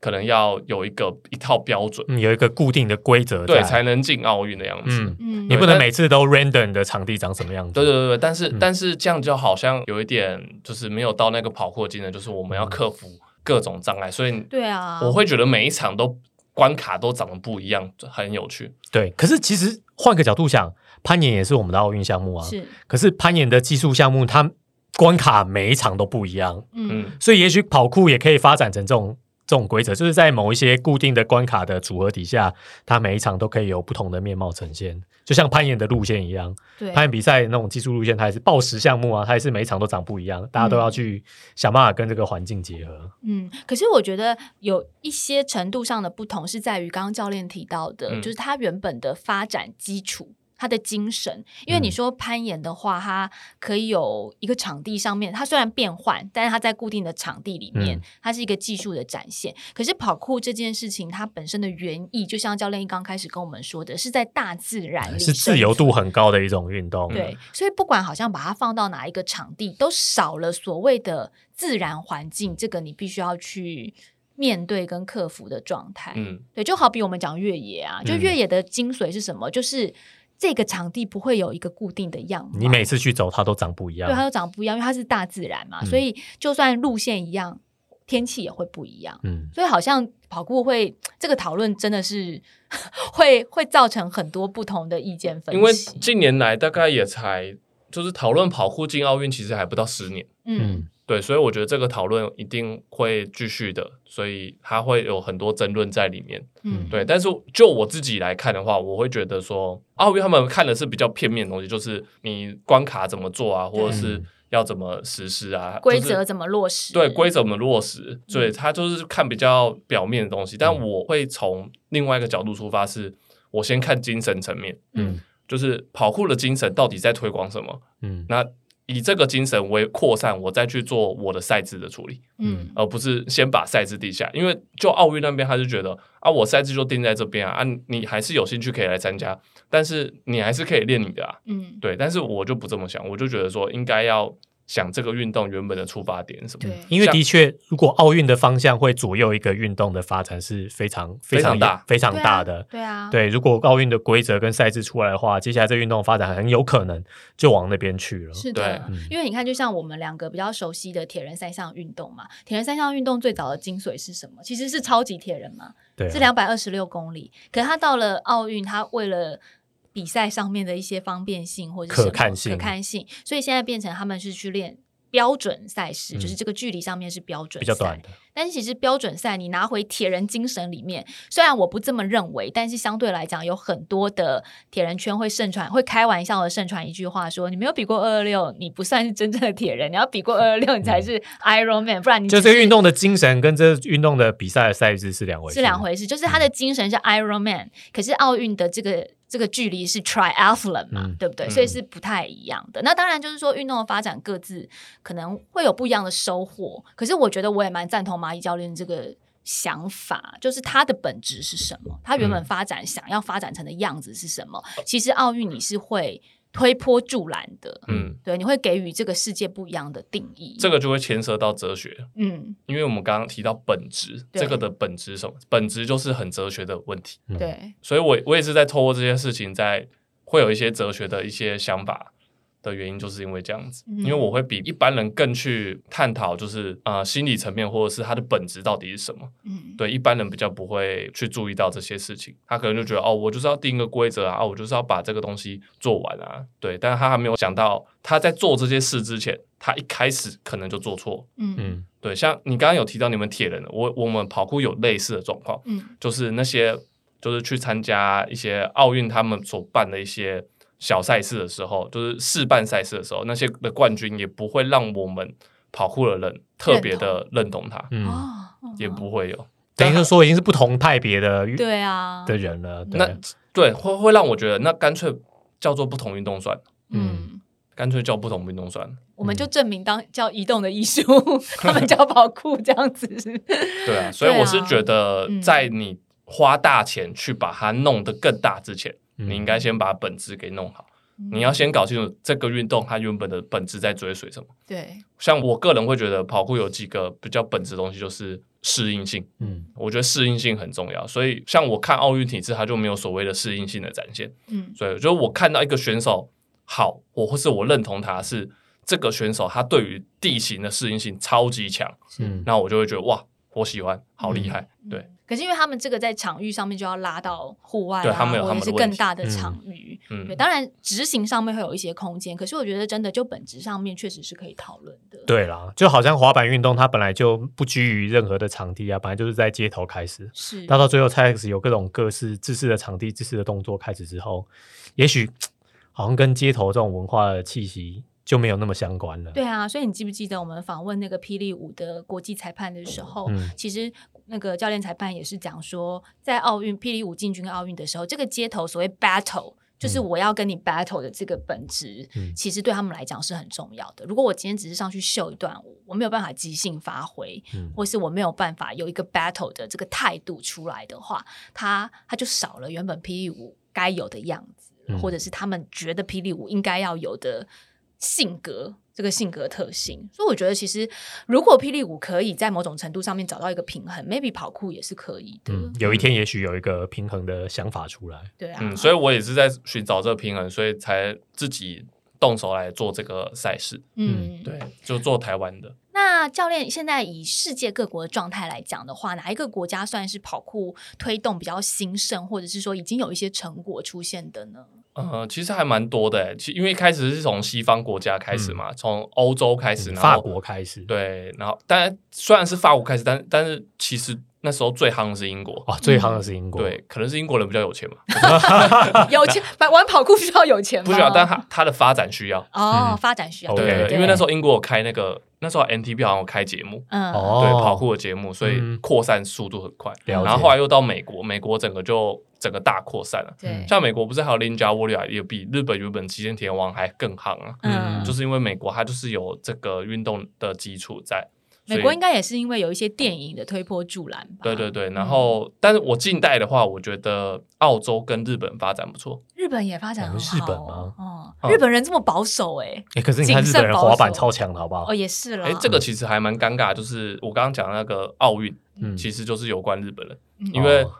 可能要有一个一套标准，嗯，有一个固定的规则，对，才能进奥运的样子。嗯，嗯，你不能每次都 random 的场地长什么样子。对对对对，但是、嗯但是这样就好像有一点就是没有到那个跑酷的技能，就是我们要克服各种障碍，所以对啊，我会觉得每一场都关卡都长得不一样，很有趣。对，可是其实换个角度想，攀岩也是我们的奥运项目啊。是可是攀岩的技术项目，它关卡每一场都不一样，嗯嗯，所以也许跑酷也可以发展成这种这种规则，就是在某一些固定的关卡的组合底下，它每一场都可以有不同的面貌呈现，就像攀岩的路线一样。对攀岩比赛那种技术路线，它也是报时项目啊，它也是每一场都长不一样，大家都要去想办法跟这个环境结合。嗯，可是我觉得有一些程度上的不同，是在于刚刚教练提到的，嗯就是它原本的发展基础。它的精神，因为你嗯说攀岩的话，它可以有一个场地上面，它虽然变换，但是它在固定的场地里面，嗯它是一个技术的展现。可是跑酷这件事情，它本身的原意，就像教练刚开始跟我们说的，是在大自然里是自由度很高的一种运动。对，所以不管好像把它放到哪一个场地，都少了所谓的自然环境，这个你必须要去面对跟克服的状态。嗯，对，就好比我们讲越野啊，就嗯越野的精髓是什么？就是这个场地不会有一个固定的样貌。你每次去走，它都长不一样。对它都长不一样，因为它是大自然嘛，嗯所以就算路线一样，天气也会不一样。嗯，所以好像跑酷会这个讨论真的是 会会造成很多不同的意见分歧。因为近年来大概也才就是讨论跑酷进奥运，其实还不到十年。嗯嗯对，所以我觉得这个讨论一定会继续的，所以它会有很多争论在里面。嗯对，但是就我自己来看的话，我会觉得说，奥运他们看的是比较片面的东西，就是你关卡怎么做啊，或者是要怎么实施啊，就是规则怎么落实？对规则怎么落实，所以他就是看比较表面的东西。但我会从另外一个角度出发，是我先看精神层面，嗯就是跑酷的精神到底在推广什么。嗯那以这个精神为扩散，我再去做我的赛制的处理，嗯而不是先把赛制定下。因为就奥运那边，他就觉得啊，我赛制就定在这边啊，啊，你还是有兴趣可以来参加，但是你还是可以练你的啊。嗯，对，但是我就不这么想，我就觉得说应该要想这个运动原本的出发点什么。对，因为的确，如果奥运的方向会左右一个运动的发展是非常非常大非常大的。对啊，对，如果奥运的规则跟赛制出来的话，接下来这运动发展很有可能就往那边去了。是的因为你看，就像我们两个比较熟悉的铁人三项运动嘛，铁人三项运动最早的精髓是什么？其实是超级铁人嘛，对啊，是两百二十六公里。可是他到了奥运，他为了比赛上面的一些方便性或者是可看性可看性，所以现在变成他们是去练。标准赛事、嗯就是这个距离上面是标准比较短的。但是其实标准赛你拿回铁人精神里面，虽然我不这么认为，但是相对来讲，有很多的铁人圈会盛传，会开玩笑的盛传一句话说：你没有比过二二六，你不算是真正的铁人，你要比过二 二六，你才是 Iron Man，不然你就是这个运动的精神跟这运动的比赛的赛制是两回事，是两回事，就是他的精神是 Iron Man，、可是奥运的这个这个距离是 Triathlon 嘛，嗯对不对？嗯所以是不太一样的。那当然就是说，运动的发展各自可能会有不一样的收获。可是我觉得我也蛮赞同蚂蚁教练这个想法，就是它的本质是什么？它原本嗯发展、想要发展成的样子是什么？其实奥运你是会推波助澜的，嗯，对，你会给予这个世界不一样的定义。这个就会牵涉到哲学，嗯，因为我们刚刚提到本质，这个的本质是什么？本质就是很哲学的问题。嗯对，所以我我也是在透过这些事情，在会有一些哲学的一些想法的原因，就是因为这样子，嗯因为我会比一般人更去探讨，就是呃心理层面或者是它的本质到底是什么。嗯，对一般人比较不会去注意到这些事情，他可能就觉得哦，我就是要定一个规则啊，啊我就是要把这个东西做完啊，对，但是他还没有想到他在做这些事之前，他一开始可能就做错。嗯嗯对，像你刚刚有提到你们铁人，我我们跑酷有类似的状况，嗯就是那些就是去参加一些奥运他们所办的一些小赛事的时候，就是试办赛事的时候，那些的冠军也不会让我们跑酷的人特别的认同。他，嗯，哦，也不会有。等于是说已经是不同派别的对啊，的人了。对那对。会会让我觉得，那干脆叫做不同运动算了，嗯，干脆叫不同运动算了。我们就证明当叫移动的艺术，他们叫跑酷这样子。对啊，所以我是觉得嗯，在你花大钱去把它弄得更大之前，嗯你应该先把本质给弄好。你要先搞清楚这个运动它原本的本质在追随什么。对，像我个人会觉得跑酷有几个比较本质的东西，就是适应性。嗯我觉得适应性很重要，所以像我看奥运体制，它就没有所谓的适应性的展现。嗯所以，就是我看到一个选手好，我或是我认同他是这个选手，他对于地形的适应性超级强，嗯那我就会觉得哇，我喜欢，好厉害。对，可是因为他们这个在场域上面就要拉到户外、啊，对他们有或者是他们的问题更大的场域。嗯对，，当然执行上面会有一些空间，可是我觉得真的就本质上面确实是可以讨论的。对啦，就好像滑板运动，它本来就不拘于任何的场地啊，本来就是在街头开始，是，到到最后 X 有各种各式制式的场地、制式的动作开始之后，也许 好像跟街头这种文化的气息就没有那么相关了。对啊，所以你记不记得我们访问那个霹雳舞的国际裁判的时候，嗯其实那个教练裁判也是讲说，在奥运霹雳舞进军奥运的时候，这个街头所谓 battle。就是我要跟你 battle 的这个本质，嗯其实对他们来讲是很重要的。如果我今天只是上去秀一段舞，我没有办法即兴发挥，嗯或是我没有办法有一个 battle 的这个态度出来的话，他他就少了原本霹雳舞该有的样子，嗯或者是他们觉得霹雳舞应该要有的性格，这个性格特性。所以我觉得，其实如果霹雳舞可以在某种程度上面找到一个平衡，maybe 跑酷也是可以的。嗯，有一天也许有一个平衡的想法出来。对啊，嗯，所以我也是在寻找这个平衡，所以才自己动手来做这个赛事。嗯，对，就做台湾的。那教练现在以世界各国的状态来讲的话，哪一个国家算是跑酷推动比较兴盛，或者是说已经有一些成果出现的呢？呃，其实还蛮多的诶，其因为一开始是从西方国家开始嘛，从欧洲开始，然后嗯法国开始，对，然后当然虽然是法国开始，但但是其实那时候最夯的是英国。哇，最夯的是英国，对，可能是英国人比较有钱嘛，有钱玩跑酷需要有钱吗？不需要，但他他的发展需要。哦，嗯发展需要。对，因为那时候英国有开那个，那时候 NTV 好像有开节目，嗯哦对跑酷的节目，所以嗯扩散速度很快。然后后来又到美国，美国整个就整个大扩散了。对，像美国不是还有 Ninja Warrior 也比日本原本极限铁王还更夯啊，嗯，就是因为美国它就是有这个运动的基础在。美国应该也是因为有一些电影的推波助澜吧？对对对，然后但是我近代的话，我觉得澳洲跟日本发展不错。日本也发展很好。日本吗哦，嗯日本人这么保守哎，哎，可是你看日本人滑板超强的好不好哦，？也是了。哎，这个其实还蛮尴尬，就是我刚刚讲的那个奥运，嗯其实就是有关日本人，嗯因为哦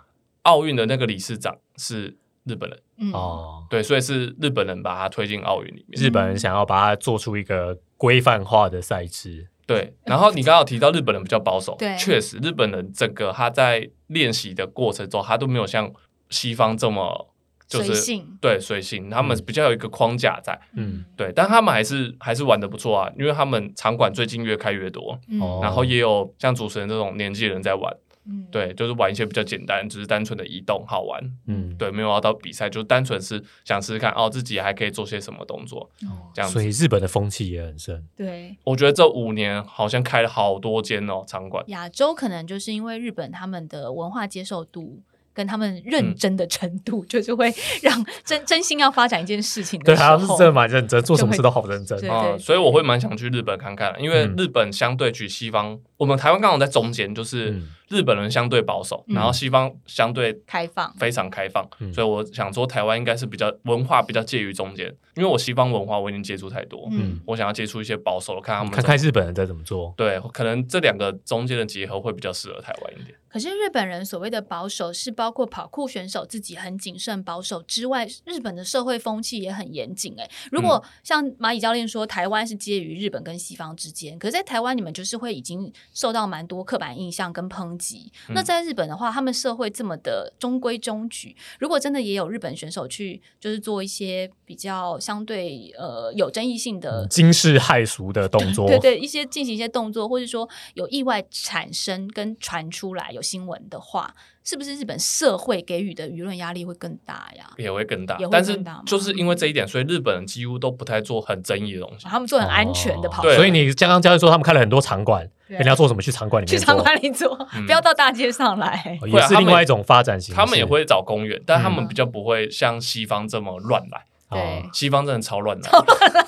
奥运的那个理事长是日本人，嗯哦，对，所以是日本人把他推进奥运里面。日本人想要把它做出一个规范化的赛制，对，然后你刚刚有提到日本人比较保守，对。确实日本人整个他在练习的过程中，他都没有像西方这么就是随对随性，他们比较有一个框架在，嗯，对，但他们还是还是玩的不错啊，因为他们场馆最近越开越多，然后也有像主持人这种年纪的人在玩，嗯对，就是玩一些比较简单，只是单纯的移动好玩，嗯，对，没有要到比赛，就单纯是想试试看哦，自己还可以做些什么动作，哦这样子。所以日本的风气也很盛。对。我觉得这五年好像开了好多间哦场馆，亚洲可能就是因为日本他们的文化接受度跟他们认真的程度，就是会 让真真心要发展一件事情的对，时候，好像是真的蛮认真，做什么事都好认真。啊嗯，所以我会蛮想去日本看看，因为嗯日本相对举西方，我们台湾刚好在中间，就是嗯日本人相对保守，嗯然后西方相对开放。非常开放，嗯所以我想说台湾应该是比较文化比较介于中间，因为我西方文化我已经接触太多，嗯，我想要接触一些保守的，看他们看看日本人在怎么做。对，可能这两个中间的结合会比较适合台湾一点。可是日本人所谓的保守，是包括跑酷选手自己很谨慎保守之外，日本的社会风气也很严谨。哎，如果像蚂蚁教练说，台湾是介于日本跟西方之间，可是在台湾你们就是会已经受到蛮多刻板印象跟抨击。嗯那在日本的话，他们社会这么的中规中矩，如果真的也有日本选手去，就是做一些比较相对呃有争议性的惊世骇俗的动作，对对，一些进行一些动作，或者说有意外产生跟传出来有新闻的话，是不是日本社会给予的舆论压力会更大呀？也会更大也，会但是就是因为这一点，所以日本人几乎都不太做很争议的东西。他们做很安全的跑对所以你刚刚教练说他们开了很多场馆，人家做什么去场馆里面去场，馆里做，嗯不要到大街上来。哦也是另外一种发展型。他们也会找公园，但他们嗯比较不会像西方这么乱来。对哦西方真的超乱的，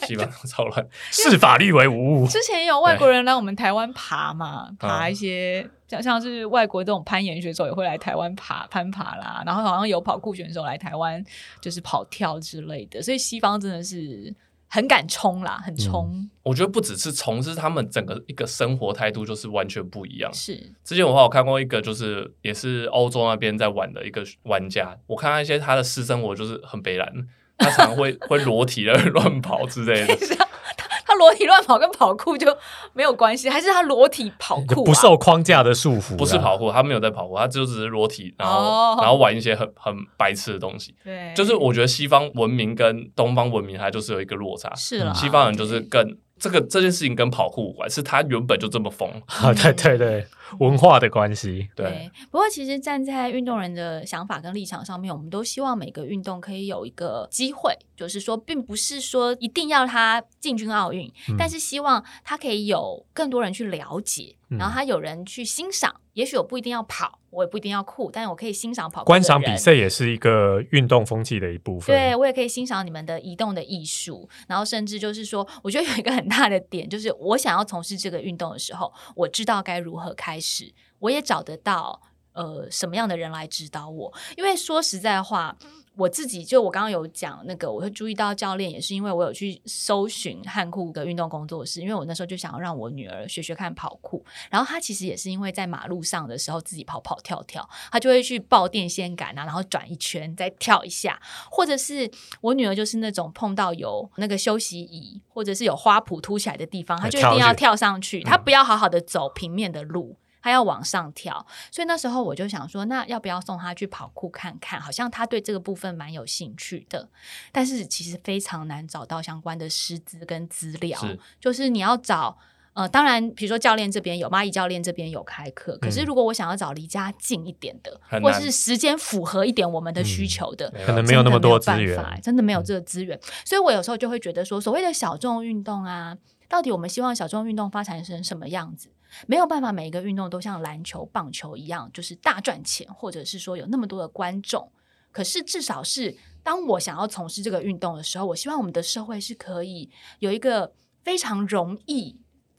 西方超乱。视法律为无物。之前也有外国人来我们台湾爬嘛，爬嗯一些像像是外国这种攀岩选手也会来台湾爬攀爬啦，然后好像有跑酷选手来台湾就是跑跳之类的，所以西方真的是很敢冲啦，很冲，我觉得不只是冲，是他们整个一个生活态度就是完全不一样。是之前我还有看过一个，就是也是欧洲那边在玩的一个玩家，我看到一些他的私生活就是很悲然，他常常会 会裸体的乱跑之类的。是啊，他他裸体乱跑跟跑酷就没有关系，还是他裸体跑酷、啊、不受框架的束缚，不是跑酷，他没有在跑酷，他就只是裸体，然后、哦然后玩一些很很白痴的东西。对，就是我觉得西方文明跟东方文明它就是有一个落差，是了，西方人就是更这个这件事情跟跑酷无关，是他原本就这么疯。啊，对对对，文化的关系。对，对，不过其实站在运动人的想法跟立场上面，我们都希望每个运动可以有一个机会，就是说，并不是说一定要他进军奥运，嗯但是希望他可以有更多人去了解，嗯然后他有人去欣赏。也许我不一定要跑，我也不一定要酷，但是我可以欣赏跑步观赏比赛也是一个运动风气的一部分。对，我也可以欣赏你们的移动的艺术，然后甚至就是说，我觉得有一个很大的点，就是我想要从事这个运动的时候，我知道该如何开始，我也找得到呃什么样的人来指导我。因为说实在话，我自己就我刚刚有讲那个，我会注意到教练，也是因为我有去搜寻汉库的运动工作室，因为我那时候就想要让我女儿学学看跑酷，然后她其实也是因为在马路上的时候自己跑跑跳跳，她就会去抱电线杆啊，然后转一圈再跳一下，或者是我女儿就是那种碰到有那个休息椅或者是有花圃凸起来的地方，她就一定要跳上去，她不要好好的走平面的路。他要往上跳，所以那时候我就想说，那要不要送他去跑酷看看？好像他对这个部分蛮有兴趣的，但是其实非常难找到相关的师资跟资料。就是你要找，呃，当然，比如说教练这边有，蚂蚁教练这边有开课，可是如果我想要找离家近一点的，或是时间符合一点我们的需求的，可能没有那么多资源，真的没有这个资源。所以我有时候就会觉得说，所谓的小众运动啊，到底我们希望小众运动发展成什么样子？没有办法，每一个运动都像篮球、棒球一样，就是大赚钱，或者是说有那么多的观众。可是至少是，当我想要从事这个运动的时候，我希望我们的社会是可以有一个非常容易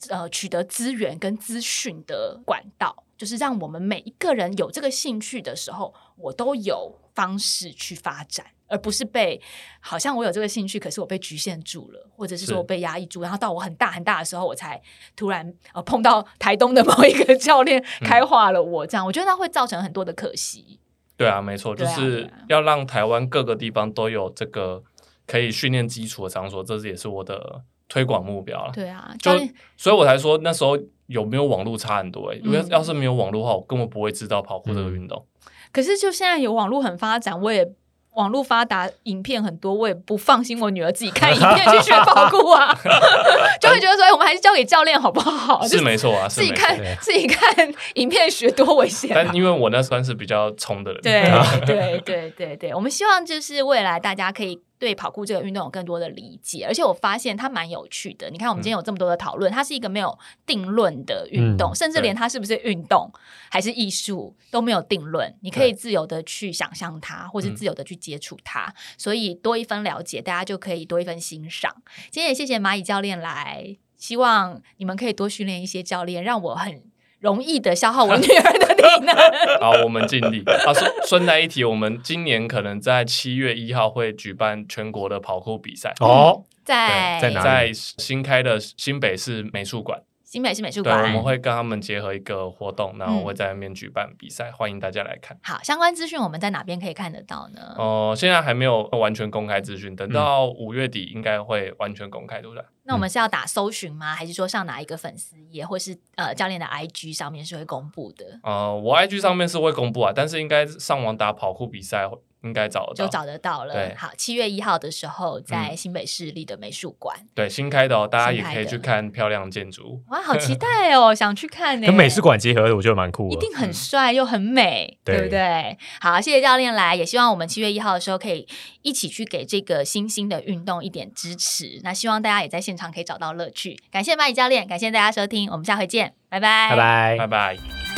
呃取得资源跟资讯的管道，就是让我们每一个人有这个兴趣的时候，我都有方式去发展。而不是被好像我有这个兴趣，可是我被局限住了，或者是说我被压抑住，然后到我很大很大的时候，我才突然呃碰到台东的某一个 教练开化了我，这样我觉得那会造成很多的可惜。对啊，没错，就是要让台湾各个地方都有这个可以训练基础的场所，这是也是我的推广目标了。对啊，就所以我才说那时候有没有网络差很多，因为要是没有网络的话，我根本不会知道跑酷这个运动。可是就现在有网络很发展，我也。网络发达，影片很多，我也不放心我女儿自己看影片去学跑酷啊，就会觉得说，我们还是交给教练好不好？是没错啊，自己看自己看影片学多危险。但因为我那算是比较冲的人，对对对对对，我们希望就是未来大家可以。对跑酷这个运动有更多的理解，而且我发现它蛮有趣的。你看，我们今天有这么多的讨论，它是一个没有定论的运动，甚至连它是不是运动还是艺术都没有定论。你可以自由的去想象它，或是自由的去接触它。所以多一分了解，大家就可以多一分欣赏。今天也谢谢蚂蚁教练来，希望你们可以多训练一些教练，让我很。容易的消耗我女儿的 好，我们尽力。啊，顺顺带一提，我们今年可能在七月一号会举办全国的跑酷比赛。哦，在在哪？在新开的新北市美术馆。新北市美术馆，我们会跟他们结合一个活动，然后会在那边举办比赛，欢迎大家来看。好，相关资讯我们在哪边可以看得到呢？哦，现在还没有完全公开资讯，等到五月底应该会完全公开，对不对？那我们是要打搜寻吗？还是说上哪一个粉丝页，或是呃教练的 IG 上面是会公布的？呃，我 IG 上面是会公布啊，但是应该上网打跑酷比赛。应该找就找得到了。好，七月一号的时候，在新北市立的美术馆，对，新开的哦，大家也可以去看漂亮建筑。哇，好期 待哦，想去看呢。跟美术馆结合的，我觉得蛮酷，一定很帅又很美，对不对？好，谢谢教练来，也希望我们七月一号的时候可以一起去给这个新兴的运动一点支持。那希望大家也在现场可以找到乐趣。感谢蚂蚁教练，感谢大家收听，我们下回见，拜拜，拜拜，拜拜。